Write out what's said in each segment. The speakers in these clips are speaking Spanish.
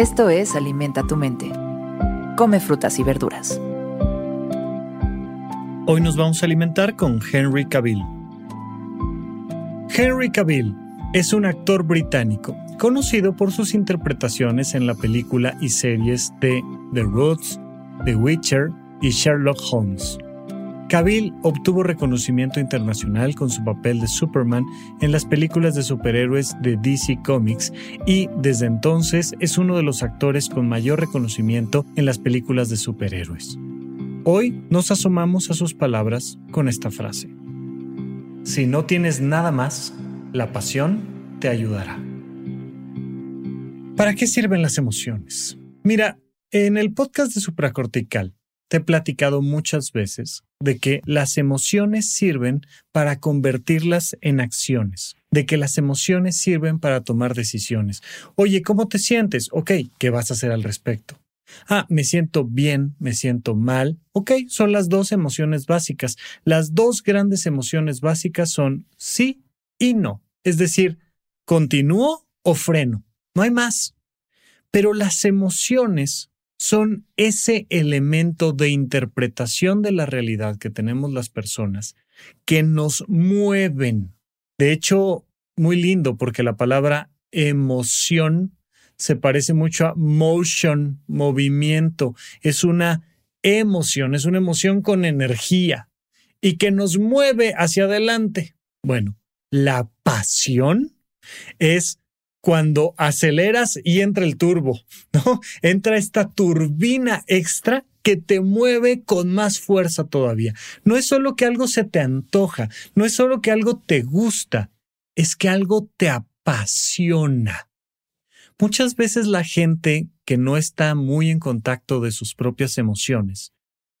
Esto es Alimenta tu mente. Come frutas y verduras. Hoy nos vamos a alimentar con Henry Cavill. Henry Cavill es un actor británico conocido por sus interpretaciones en la película y series de The Roots, The Witcher y Sherlock Holmes. Cavill obtuvo reconocimiento internacional con su papel de Superman en las películas de superhéroes de DC Comics y desde entonces es uno de los actores con mayor reconocimiento en las películas de superhéroes. Hoy nos asomamos a sus palabras con esta frase. Si no tienes nada más, la pasión te ayudará. ¿Para qué sirven las emociones? Mira, en el podcast de supracortical te he platicado muchas veces de que las emociones sirven para convertirlas en acciones, de que las emociones sirven para tomar decisiones. Oye, ¿cómo te sientes? Ok, ¿qué vas a hacer al respecto? Ah, me siento bien, me siento mal. Ok, son las dos emociones básicas. Las dos grandes emociones básicas son sí y no. Es decir, continúo o freno. No hay más. Pero las emociones son ese elemento de interpretación de la realidad que tenemos las personas que nos mueven. De hecho, muy lindo porque la palabra emoción se parece mucho a motion, movimiento. Es una emoción, es una emoción con energía y que nos mueve hacia adelante. Bueno, la pasión es cuando aceleras y entra el turbo, ¿no? Entra esta turbina extra que te mueve con más fuerza todavía. No es solo que algo se te antoja, no es solo que algo te gusta, es que algo te apasiona. Muchas veces la gente que no está muy en contacto de sus propias emociones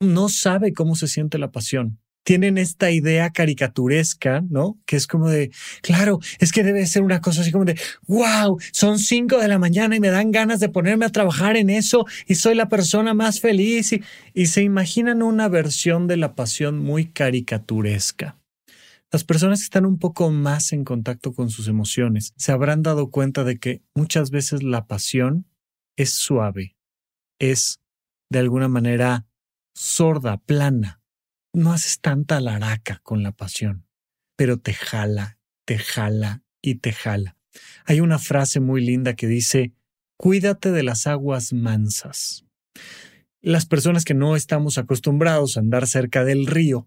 no sabe cómo se siente la pasión tienen esta idea caricaturesca, ¿no? Que es como de, claro, es que debe ser una cosa así como de, wow, son cinco de la mañana y me dan ganas de ponerme a trabajar en eso y soy la persona más feliz y, y se imaginan una versión de la pasión muy caricaturesca. Las personas que están un poco más en contacto con sus emociones se habrán dado cuenta de que muchas veces la pasión es suave, es de alguna manera sorda, plana, no haces tanta laraca con la pasión, pero te jala, te jala y te jala. Hay una frase muy linda que dice, cuídate de las aguas mansas. Las personas que no estamos acostumbrados a andar cerca del río,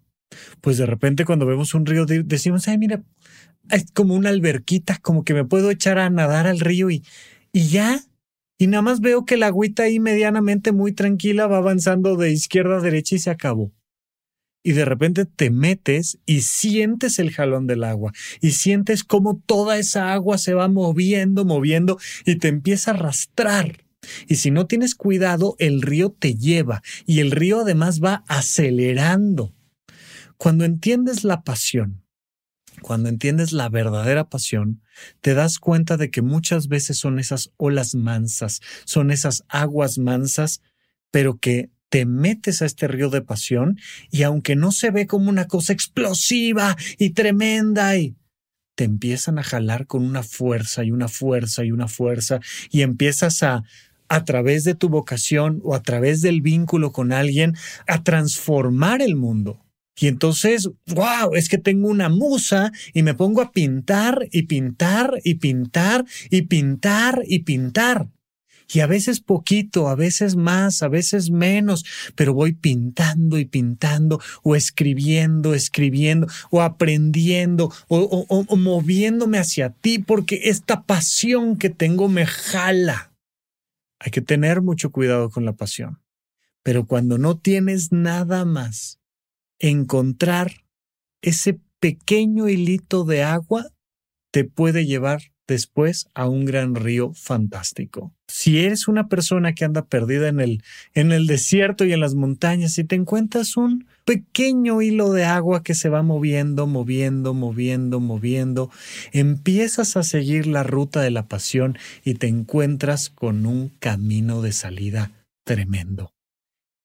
pues de repente cuando vemos un río decimos, ay, mira, es como una alberquita, como que me puedo echar a nadar al río y, y ya. Y nada más veo que la agüita ahí medianamente muy tranquila va avanzando de izquierda a derecha y se acabó y de repente te metes y sientes el jalón del agua y sientes cómo toda esa agua se va moviendo, moviendo y te empieza a arrastrar. Y si no tienes cuidado, el río te lleva y el río además va acelerando. Cuando entiendes la pasión, cuando entiendes la verdadera pasión, te das cuenta de que muchas veces son esas olas mansas, son esas aguas mansas, pero que te metes a este río de pasión y aunque no se ve como una cosa explosiva y tremenda y te empiezan a jalar con una fuerza y una fuerza y una fuerza y empiezas a a través de tu vocación o a través del vínculo con alguien a transformar el mundo. Y entonces, wow, es que tengo una musa y me pongo a pintar y pintar y pintar y pintar y pintar y a veces poquito, a veces más, a veces menos, pero voy pintando y pintando o escribiendo, escribiendo o aprendiendo o, o, moviéndome hacia ti porque esta pasión que tengo me jala. Hay que tener mucho cuidado con la pasión, pero cuando no tienes nada más, encontrar ese pequeño hilito de agua te puede llevar después a un gran río fantástico. Si eres una persona que anda perdida en el, en el desierto y en las montañas y te encuentras un pequeño hilo de agua que se va moviendo, moviendo, moviendo, moviendo, empiezas a seguir la ruta de la pasión y te encuentras con un camino de salida tremendo.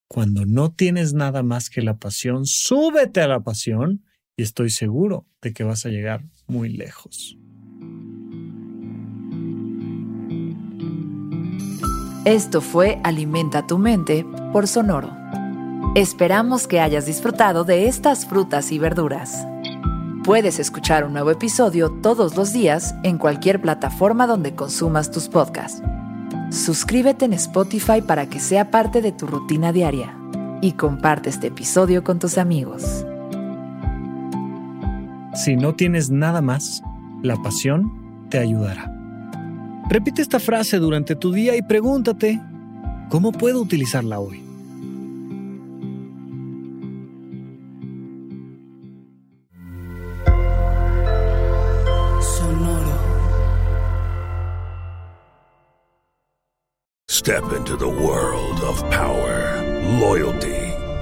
Cuando no tienes nada más que la pasión, súbete a la pasión y estoy seguro de que vas a llegar muy lejos. Esto fue Alimenta tu mente por Sonoro. Esperamos que hayas disfrutado de estas frutas y verduras. Puedes escuchar un nuevo episodio todos los días en cualquier plataforma donde consumas tus podcasts. Suscríbete en Spotify para que sea parte de tu rutina diaria y comparte este episodio con tus amigos. Si no tienes nada más, la pasión te ayudará. Repite esta frase durante tu día y pregúntate, ¿cómo puedo utilizarla hoy? Sonoro. Step into the world of power, loyalty,